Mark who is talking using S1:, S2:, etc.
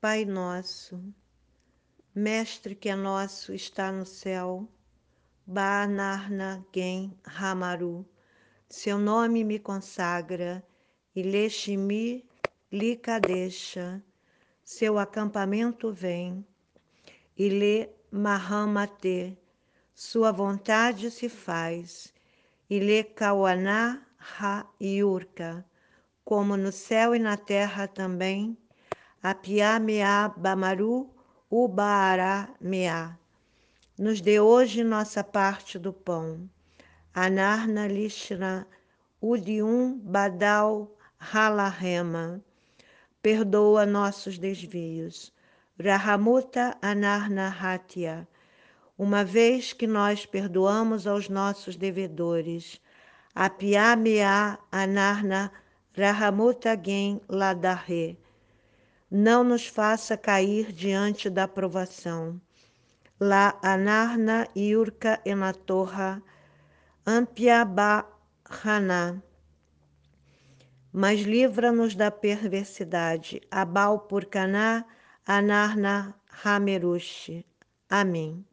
S1: Pai nosso, Mestre que é nosso está no céu, Banarna Gen Hamaru, seu nome me consagra, Ileshimi Likadesha, seu acampamento vem, Ile Mahamate, sua vontade se faz, Ile Kawana Ha Yurka, como no céu e na terra também, Apiamea Bamaru Ubaara Mea. Nos dê hoje nossa parte do pão. Anarna Lishna Udium Badal Halahema. Perdoa nossos desvios. Rahamuta Anarna Hatya. Uma vez que nós perdoamos aos nossos devedores. Apiamea Anarna Rahamuta Gen Ladahe não nos faça cair diante da provação. La anarna yurka enatorra ampiabahana. Mas livra-nos da perversidade. Abal purkaná anarna hamerushi. Amém.